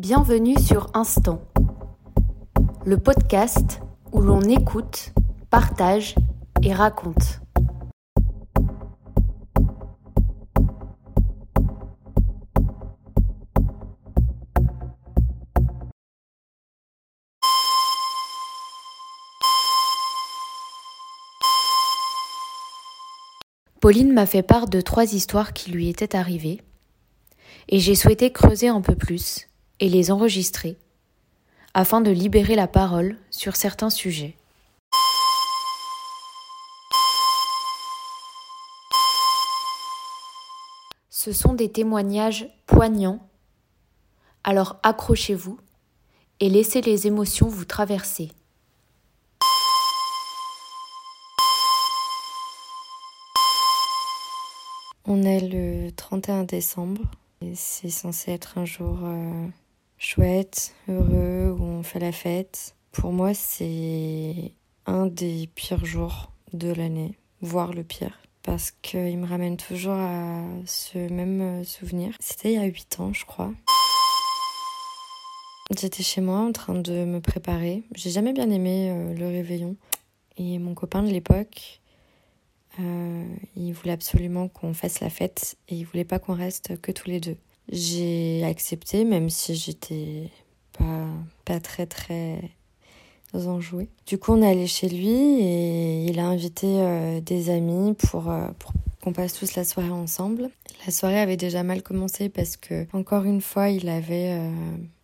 Bienvenue sur Instant, le podcast où l'on écoute, partage et raconte. Pauline m'a fait part de trois histoires qui lui étaient arrivées, et j'ai souhaité creuser un peu plus et les enregistrer, afin de libérer la parole sur certains sujets. Ce sont des témoignages poignants, alors accrochez-vous et laissez les émotions vous traverser. On est le 31 décembre et c'est censé être un jour euh, chouette, heureux, où on fait la fête. Pour moi, c'est un des pires jours de l'année, voire le pire, parce qu'il me ramène toujours à ce même euh, souvenir. C'était il y a 8 ans, je crois. J'étais chez moi en train de me préparer. J'ai jamais bien aimé euh, le réveillon. Et mon copain de l'époque euh, il voulait absolument qu'on fasse la fête et il voulait pas qu'on reste que tous les deux. J'ai accepté, même si j'étais pas, pas très très enjouée. Du coup, on est allé chez lui et il a invité euh, des amis pour, euh, pour qu'on passe tous la soirée ensemble. La soirée avait déjà mal commencé parce que, encore une fois, il avait,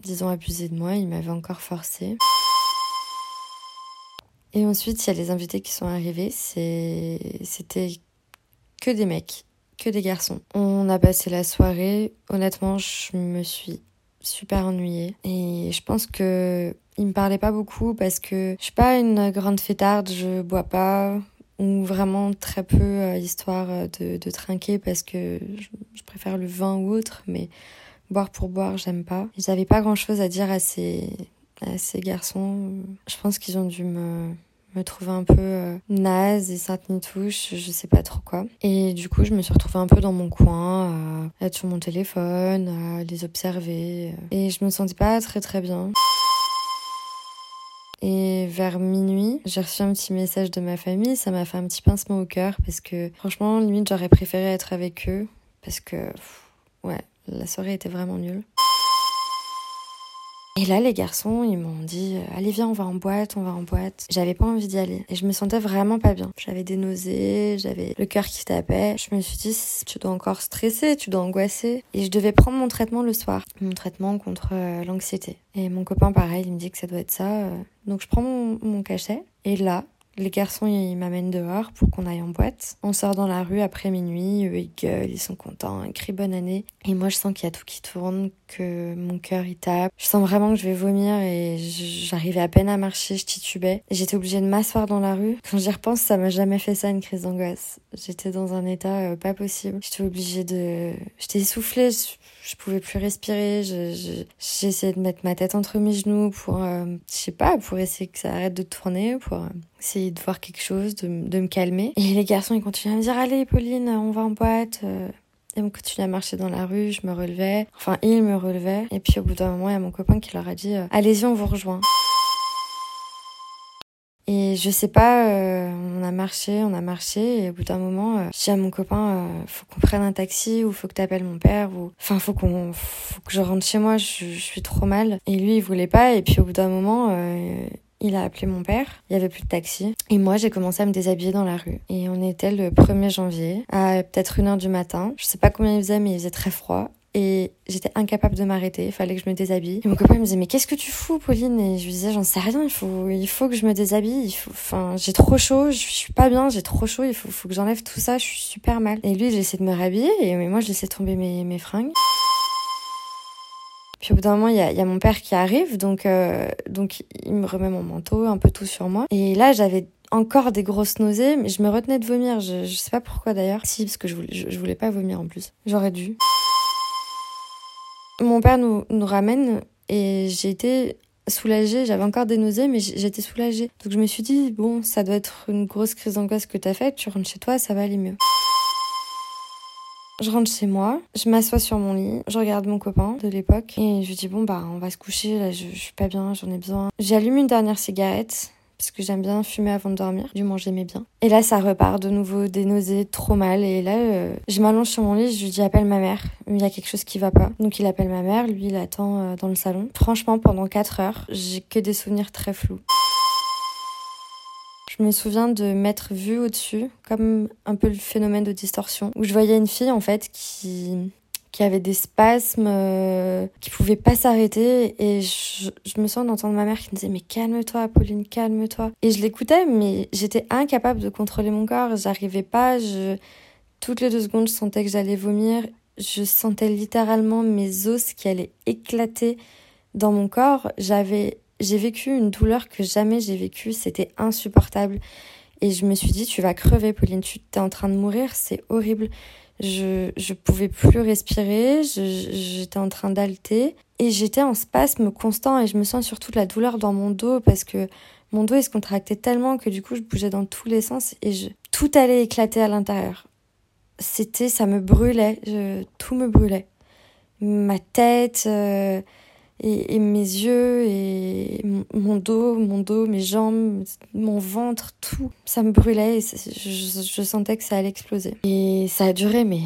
disons, abusé de moi, il m'avait encore forcé. Et ensuite, il y a les invités qui sont arrivés. C'était que des mecs, que des garçons. On a passé la soirée. Honnêtement, je me suis super ennuyée. Et je pense que il me parlait pas beaucoup parce que je suis pas une grande fêtarde, je bois pas ou vraiment très peu euh, histoire de, de, trinquer parce que je, préfère le vin ou autre, mais boire pour boire, j'aime pas. J'avais pas grand chose à dire à ces garçons. Je pense qu'ils ont dû me, me trouver un peu euh, naze et sainte touche, je sais pas trop quoi. Et du coup, je me suis retrouvée un peu dans mon coin, à être sur mon téléphone, à les observer. Et je me sentais pas très très bien. Et vers minuit, j'ai reçu un petit message de ma famille. Ça m'a fait un petit pincement au cœur parce que franchement, limite, j'aurais préféré être avec eux parce que, ouais, la soirée était vraiment nulle. Et là, les garçons, ils m'ont dit euh, Allez, viens, on va en boîte, on va en boîte. J'avais pas envie d'y aller. Et je me sentais vraiment pas bien. J'avais des nausées, j'avais le cœur qui tapait. Je me suis dit Tu dois encore stresser, tu dois angoisser. Et je devais prendre mon traitement le soir. Mon traitement contre euh, l'anxiété. Et mon copain, pareil, il me dit que ça doit être ça. Euh. Donc je prends mon, mon cachet. Et là, les garçons, ils m'amènent dehors pour qu'on aille en boîte. On sort dans la rue après minuit, eux, ils gueulent, ils sont contents, ils crient bonne année. Et moi, je sens qu'il y a tout qui tourne, que mon cœur, il tape. Je sens vraiment que je vais vomir et j'arrivais à peine à marcher, je titubais. J'étais obligée de m'asseoir dans la rue. Quand j'y repense, ça m'a jamais fait ça, une crise d'angoisse. J'étais dans un état euh, pas possible. J'étais obligée de... J'étais essoufflée, je pouvais plus respirer. J'ai essayé de mettre ma tête entre mes genoux pour, euh, je sais pas, pour essayer que ça arrête de tourner, pour euh, essayer de voir quelque chose, de, de, me calmer. Et les garçons, ils continuaient à me dire, allez, Pauline, on va en boîte. Euh. Et on continuait à marcher dans la rue, je me relevais. Enfin, ils me relevaient. Et puis au bout d'un moment, il y a mon copain qui leur a dit, allez-y, on vous rejoint. Et je sais pas, euh, on a marché, on a marché, et au bout d'un moment, euh, je dis à mon copain, euh, faut qu'on prenne un taxi, ou faut que t'appelles mon père, ou enfin faut qu'on, faut que je rentre chez moi, je, je, suis trop mal. Et lui, il voulait pas, et puis au bout d'un moment, euh, il a appelé mon père, il y avait plus de taxi, et moi j'ai commencé à me déshabiller dans la rue. Et on était le 1er janvier, à peut-être une heure du matin. Je sais pas combien il faisait, mais il faisait très froid. Et j'étais incapable de m'arrêter, il fallait que je me déshabille. Et mon copain me disait mais qu'est-ce que tu fous Pauline? Et je lui disais j'en sais rien, il faut il faut que je me déshabille, il faut enfin j'ai trop chaud, je suis pas bien, j'ai trop chaud, il faut faut que j'enlève tout ça, je suis super mal. Et lui, j'essaie de me rhabiller. Et mais moi je laissais tomber mes fringues. Puis au bout d'un moment, il y a, mon père qui arrive, donc euh, donc il me remet mon manteau, un peu tout sur moi. Et là, j'avais encore des grosses nausées, mais je me retenais de vomir. Je, je sais pas pourquoi d'ailleurs. Si, parce que je voulais, je voulais pas vomir en plus. J'aurais dû. Mon père nous, nous ramène et j'ai été soulagée. J'avais encore des nausées, mais j'étais soulagée. Donc je me suis dit, bon, ça doit être une grosse crise d'angoisse que t'as faite. Tu rentres chez toi, ça va aller mieux. Je rentre chez moi, je m'assois sur mon lit, je regarde mon copain de l'époque et je dis bon bah on va se coucher, là je, je suis pas bien, j'en ai besoin. J'allume une dernière cigarette parce que j'aime bien fumer avant de dormir. Du moins, j'aimais bien. Et là, ça repart de nouveau, des nausées, trop mal. Et là, euh, je m'allonge sur mon lit, je lui dis appelle ma mère. Il y a quelque chose qui va pas. Donc il appelle ma mère, lui il attend euh, dans le salon. Franchement, pendant 4 heures, j'ai que des souvenirs très flous. Je me souviens de m'être vue au-dessus, comme un peu le phénomène de distorsion, où je voyais une fille en fait qui qui avait des spasmes, euh, qui pouvaient pas s'arrêter. Et je, je, me sens d'entendre ma mère qui me disait Mais calme-toi, Pauline, calme-toi. Et je l'écoutais, mais j'étais incapable de contrôler mon corps. J'arrivais pas. Je... Toutes les deux secondes, je sentais que j'allais vomir. Je sentais littéralement mes os qui allaient éclater dans mon corps. J'avais. J'ai vécu une douleur que jamais j'ai vécue. C'était insupportable. Et je me suis dit, tu vas crever, Pauline, tu es en train de mourir, c'est horrible je je pouvais plus respirer, j'étais en train d'alter et j'étais en spasme constant et je me sens surtout de la douleur dans mon dos parce que mon dos il se contractait tellement que du coup je bougeais dans tous les sens et je, tout allait éclater à l'intérieur. C'était ça me brûlait, tout me brûlait. Ma tête euh, et, mes yeux et mon dos, mon dos, mes jambes, mon ventre, tout, ça me brûlait et je, je, sentais que ça allait exploser. Et ça a duré, mais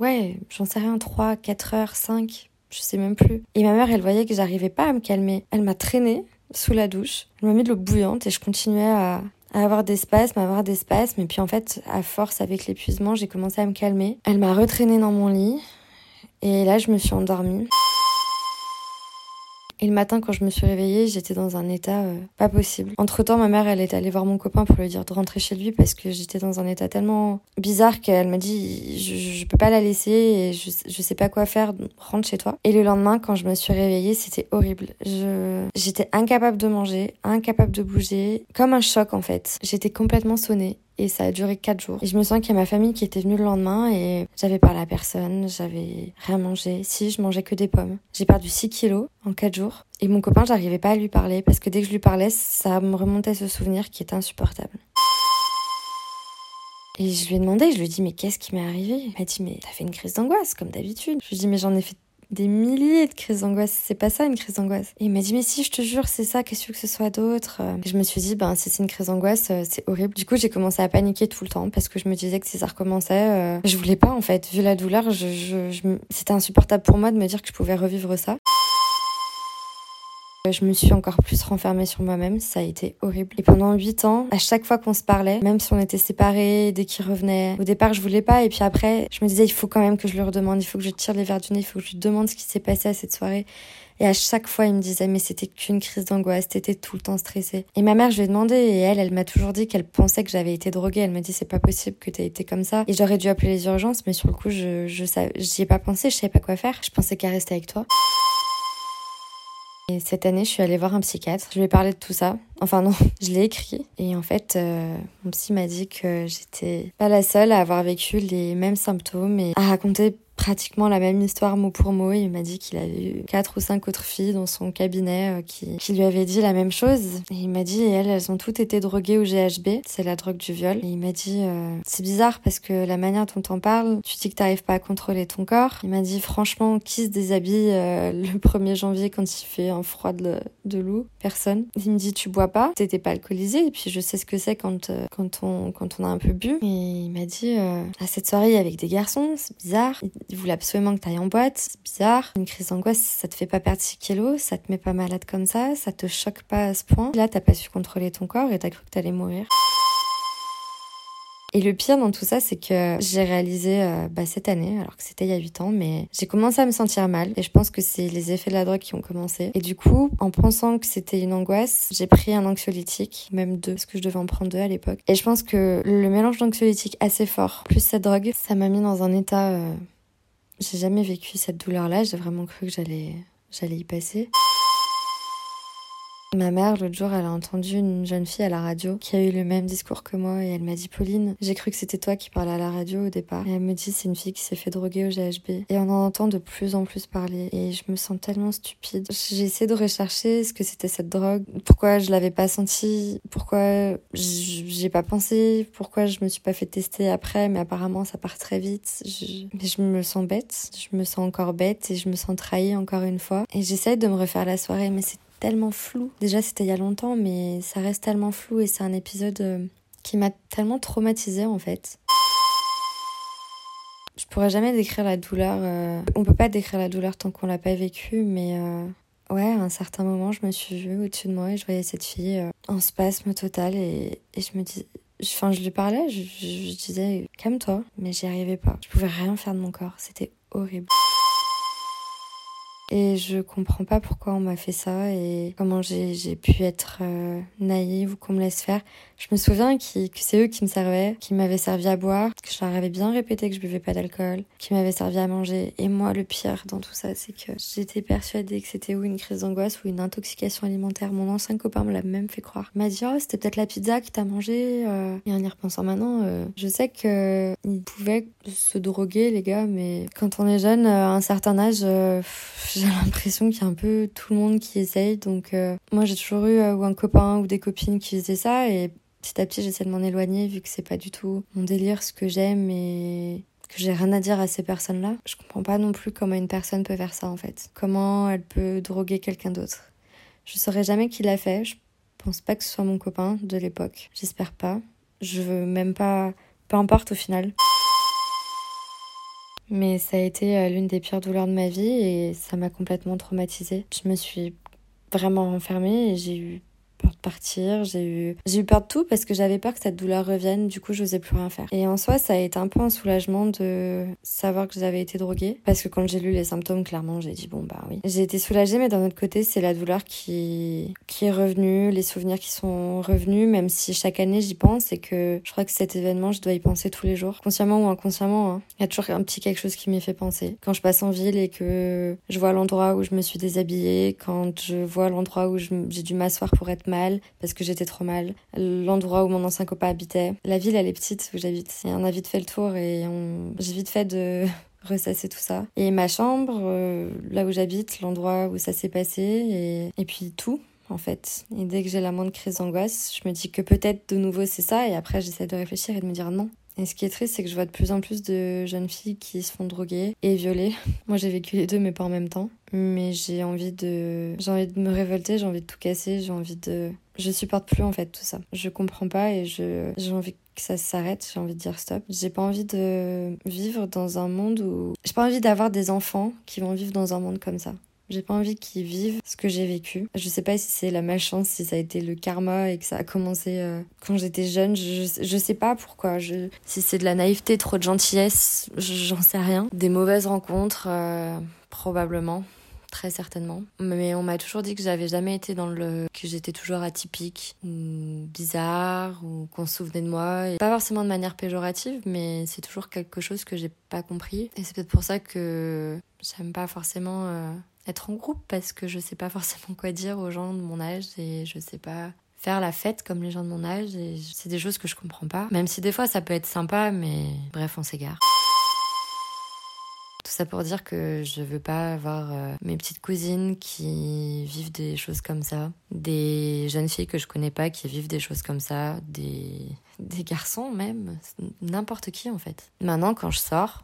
ouais, j'en sais rien, 3, 4 heures, 5, je sais même plus. Et ma mère, elle voyait que j'arrivais pas à me calmer. Elle m'a traînée sous la douche, elle m'a mis de l'eau bouillante et je continuais à, à avoir des spasmes, à avoir des spasmes. Et puis en fait, à force avec l'épuisement, j'ai commencé à me calmer. Elle m'a retraînée dans mon lit et là, je me suis endormie. Et le matin, quand je me suis réveillée, j'étais dans un état euh, pas possible. Entre temps, ma mère, elle est allée voir mon copain pour lui dire de rentrer chez lui parce que j'étais dans un état tellement bizarre qu'elle m'a dit je, je peux pas la laisser et je, je sais pas quoi faire, rentre chez toi. Et le lendemain, quand je me suis réveillée, c'était horrible. J'étais incapable de manger, incapable de bouger, comme un choc en fait. J'étais complètement sonnée et ça a duré quatre jours. Et je me sens qu'il y a ma famille qui était venue le lendemain et j'avais parlé à personne, j'avais rien mangé. Si, je mangeais que des pommes. J'ai perdu 6 kilos en quatre jours. Et mon copain, j'arrivais pas à lui parler parce que dès que je lui parlais, ça me remontait ce souvenir qui était insupportable. Et je lui ai demandé, je lui ai dit, mais qu'est-ce qui m'est arrivé? Il m'a dit, mais t'as fait une crise d'angoisse, comme d'habitude. Je lui ai dit, mais j'en ai fait des milliers de crises d'angoisse. C'est pas ça une crise d'angoisse. Et il m'a dit mais si je te jure c'est ça, qu'est-ce que ce soit d'autre? Et je me suis dit ben si c'est une crise d'angoisse euh, c'est horrible. Du coup j'ai commencé à paniquer tout le temps parce que je me disais que si ça recommençait, euh, je voulais pas en fait. Vu la douleur, c'était insupportable pour moi de me dire que je pouvais revivre ça. Je me suis encore plus renfermée sur moi-même, ça a été horrible. Et pendant huit ans, à chaque fois qu'on se parlait, même si on était séparés, dès qu'il revenait, au départ je voulais pas, et puis après je me disais il faut quand même que je lui redemande, il faut que je tire les verres du nez, il faut que je lui demande ce qui s'est passé à cette soirée. Et à chaque fois, il me disait, mais c'était qu'une crise d'angoisse, t'étais tout le temps stressée. Et ma mère, je lui ai demandé, et elle, elle m'a toujours dit qu'elle pensait que j'avais été droguée. Elle me dit, c'est pas possible que t'aies été comme ça. Et j'aurais dû appeler les urgences, mais sur le coup, je, je, j'y ai pas pensé, je savais pas quoi faire. Je pensais qu'à rester avec toi. Et cette année, je suis allée voir un psychiatre. Je lui ai parlé de tout ça. Enfin non, je l'ai écrit. Et en fait, euh, mon psy m'a dit que j'étais pas la seule à avoir vécu les mêmes symptômes et à raconter pratiquement la même histoire mot pour mot. Il m'a dit qu'il avait eu quatre ou cinq autres filles dans son cabinet euh, qui, lui avaient dit la même chose. Et il m'a dit, et elles, elles ont toutes été droguées au GHB, c'est la drogue du viol. Et il m'a dit, euh, c'est bizarre parce que la manière dont t'en parles, tu dis que t'arrives pas à contrôler ton corps. Il m'a dit, franchement, qui se déshabille euh, le 1er janvier quand il fait un froid de, loup? Personne. Il me dit, tu bois pas, t'étais pas alcoolisé. Et puis je sais ce que c'est quand, quand, on, quand on a un peu bu. Et il m'a dit, à cette soirée avec des garçons, c'est bizarre voulait absolument que tu ailles en boîte, c'est bizarre. Une crise d'angoisse, ça te fait pas perdre 6 kilos, ça te met pas malade comme ça, ça te choque pas à ce point. Là, t'as pas su contrôler ton corps et t'as cru que t'allais mourir. Et le pire dans tout ça, c'est que j'ai réalisé euh, bah, cette année, alors que c'était il y a 8 ans, mais j'ai commencé à me sentir mal. Et je pense que c'est les effets de la drogue qui ont commencé. Et du coup, en pensant que c'était une angoisse, j'ai pris un anxiolytique, même deux, parce que je devais en prendre deux à l'époque. Et je pense que le mélange d'anxiolytique assez fort, plus cette drogue, ça m'a mis dans un état... Euh, j'ai jamais vécu cette douleur-là, j'ai vraiment cru que j'allais, j'allais y passer. Ma mère, l'autre jour, elle a entendu une jeune fille à la radio qui a eu le même discours que moi et elle m'a dit Pauline, j'ai cru que c'était toi qui parlais à la radio au départ. Et elle me dit c'est une fille qui s'est fait droguer au GHB. Et on en entend de plus en plus parler et je me sens tellement stupide. J'ai essayé de rechercher ce que c'était cette drogue, pourquoi je l'avais pas senti, pourquoi j'ai pas pensé, pourquoi je me suis pas fait tester après, mais apparemment ça part très vite. Mais je me sens bête, je me sens encore bête et je me sens trahie encore une fois. Et j'essaye de me refaire la soirée, mais c'est tellement flou. Déjà, c'était il y a longtemps, mais ça reste tellement flou et c'est un épisode euh, qui m'a tellement traumatisée en fait. Je pourrais jamais décrire la douleur. Euh, on peut pas décrire la douleur tant qu'on l'a pas vécue, mais euh, ouais, à un certain moment, je me suis vue au-dessus de moi et je voyais cette fille en spasme total et, et je me dis. Enfin, je lui parlais, je, je disais calme-toi, mais j'y arrivais pas. Je pouvais rien faire de mon corps, c'était horrible. Et je comprends pas pourquoi on m'a fait ça et comment j'ai pu être euh, naïve ou qu'on me laisse faire. Je me souviens que c'est eux qui me servaient, qui m'avaient servi à boire, que je leur avais bien répété que je buvais pas d'alcool, qui m'avaient servi à manger. Et moi, le pire dans tout ça, c'est que j'étais persuadée que c'était ou une crise d'angoisse ou une intoxication alimentaire. Mon ancien copain me l'a même fait croire. Il m'a dit, oh, c'était peut-être la pizza que t'as mangé. Euh. Et en y repensant maintenant, euh, je sais que ils pouvaient se droguer, les gars, mais quand on est jeune, à un certain âge, j'ai l'impression qu'il y a un peu tout le monde qui essaye. Donc, moi, j'ai toujours eu ou un copain ou des copines qui faisaient ça et petit à petit, j'essaie de m'en éloigner vu que c'est pas du tout mon délire, ce que j'aime et que j'ai rien à dire à ces personnes-là. Je comprends pas non plus comment une personne peut faire ça en fait. Comment elle peut droguer quelqu'un d'autre. Je saurais jamais qui l'a fait. Je pense pas que ce soit mon copain de l'époque. J'espère pas. Je veux même pas. Peu importe au final. Mais ça a été euh, l'une des pires douleurs de ma vie et ça m'a complètement traumatisée. Je me suis vraiment renfermée et j'ai eu de partir, j'ai eu, j'ai eu peur de tout parce que j'avais peur que cette douleur revienne, du coup je n'osais plus rien faire. Et en soi, ça a été un peu un soulagement de savoir que j'avais été droguée parce que quand j'ai lu les symptômes, clairement, j'ai dit bon bah oui. J'ai été soulagée, mais d'un autre côté, c'est la douleur qui, qui est revenue, les souvenirs qui sont revenus, même si chaque année j'y pense et que je crois que cet événement, je dois y penser tous les jours, consciemment ou inconsciemment. Hein. Il y a toujours un petit quelque chose qui m'y fait penser. Quand je passe en ville et que je vois l'endroit où je me suis déshabillée, quand je vois l'endroit où j'ai dû m'asseoir pour être mal parce que j'étais trop mal. L'endroit où mon ancien copain habitait. La ville, elle est petite où j'habite. Et on a vite fait le tour et on... j'ai vite fait de ressasser tout ça. Et ma chambre, euh, là où j'habite, l'endroit où ça s'est passé et, et puis tout en fait. Et dès que j'ai la moindre crise d'angoisse, je me dis que peut-être de nouveau c'est ça et après j'essaie de réfléchir et de me dire non. Et ce qui est triste, c'est que je vois de plus en plus de jeunes filles qui se font droguer et violer. Moi, j'ai vécu les deux, mais pas en même temps. Mais j'ai envie de, j'ai envie de me révolter, j'ai envie de tout casser, j'ai envie de, je supporte plus en fait tout ça. Je comprends pas et je, j'ai envie que ça s'arrête, j'ai envie de dire stop. J'ai pas envie de vivre dans un monde où, j'ai pas envie d'avoir des enfants qui vont vivre dans un monde comme ça. J'ai pas envie qu'ils vivent ce que j'ai vécu. Je sais pas si c'est la malchance, si ça a été le karma et que ça a commencé euh, quand j'étais jeune. Je, je sais pas pourquoi. Je, si c'est de la naïveté, trop de gentillesse, j'en sais rien. Des mauvaises rencontres, euh, probablement très certainement. Mais on m'a toujours dit que j'avais jamais été dans le. que j'étais toujours atypique, ou bizarre, ou qu'on se souvenait de moi. Pas forcément de manière péjorative, mais c'est toujours quelque chose que j'ai pas compris. Et c'est peut-être pour ça que j'aime pas forcément. Euh, être en groupe parce que je sais pas forcément quoi dire aux gens de mon âge et je sais pas faire la fête comme les gens de mon âge et c'est des choses que je comprends pas. Même si des fois ça peut être sympa, mais bref, on s'égare. Tout ça pour dire que je veux pas avoir euh, mes petites cousines qui vivent des choses comme ça, des jeunes filles que je connais pas qui vivent des choses comme ça, des, des garçons même, n'importe qui en fait. Maintenant, quand je sors,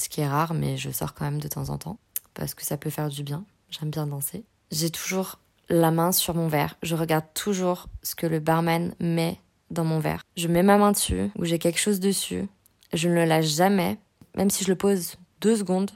ce qui est rare, mais je sors quand même de temps en temps, parce que ça peut faire du bien. J'aime bien danser. J'ai toujours la main sur mon verre. Je regarde toujours ce que le barman met dans mon verre. Je mets ma main dessus ou j'ai quelque chose dessus. Je ne le lâche jamais. Même si je le pose deux secondes,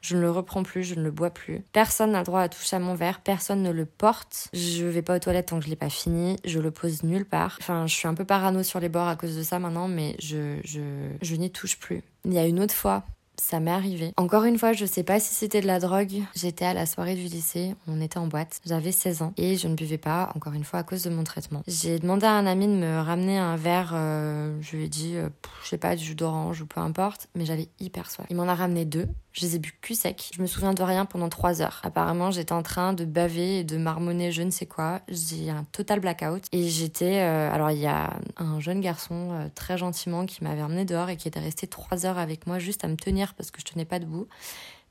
je ne le reprends plus, je ne le bois plus. Personne n'a le droit à toucher à mon verre, personne ne le porte. Je vais pas aux toilettes tant que je l'ai pas fini, je le pose nulle part. Enfin, je suis un peu parano sur les bords à cause de ça maintenant, mais je, je, je n'y touche plus. Il y a une autre fois ça m'est arrivé. Encore une fois, je sais pas si c'était de la drogue. J'étais à la soirée du lycée, on était en boîte. J'avais 16 ans et je ne buvais pas, encore une fois, à cause de mon traitement. J'ai demandé à un ami de me ramener un verre, euh, je lui ai dit, euh, je sais pas, du jus d'orange ou peu importe, mais j'avais hyper soif. Il m'en a ramené deux. Je les ai bu cul sec. Je me souviens de rien pendant trois heures. Apparemment, j'étais en train de baver et de marmonner je ne sais quoi. J'ai un total blackout. Et j'étais... Euh, alors, il y a un jeune garçon très gentiment qui m'avait emmené dehors et qui était resté trois heures avec moi juste à me tenir parce que je tenais pas debout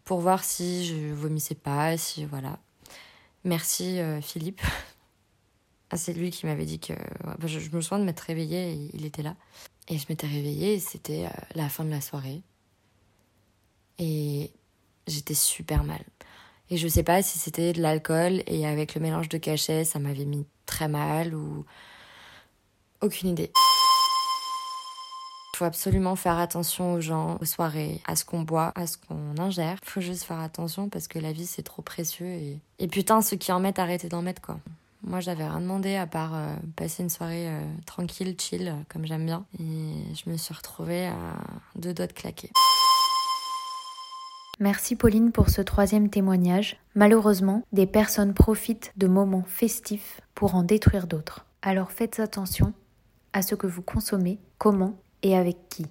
pour voir si je vomissais pas, si voilà. Merci euh, Philippe. Ah, c'est lui qui m'avait dit que bah, je, me souviens de m'être réveillée et il était là. Et je m'étais réveillée et c'était euh, la fin de la soirée. Et j'étais super mal. Et je sais pas si c'était de l'alcool et avec le mélange de cachet, ça m'avait mis très mal ou aucune idée. Il faut absolument faire attention aux gens, aux soirées, à ce qu'on boit, à ce qu'on ingère. Il faut juste faire attention parce que la vie c'est trop précieux et, putain ceux qui en mettent arrêtez d'en mettre quoi. Moi j'avais rien demandé à part euh, passer une soirée euh, tranquille, chill comme j'aime bien et je me suis retrouvée à deux doigts de claquer. Merci Pauline pour ce troisième témoignage. Malheureusement, des personnes profitent de moments festifs pour en détruire d'autres. Alors faites attention à ce que vous consommez, comment et avec qui?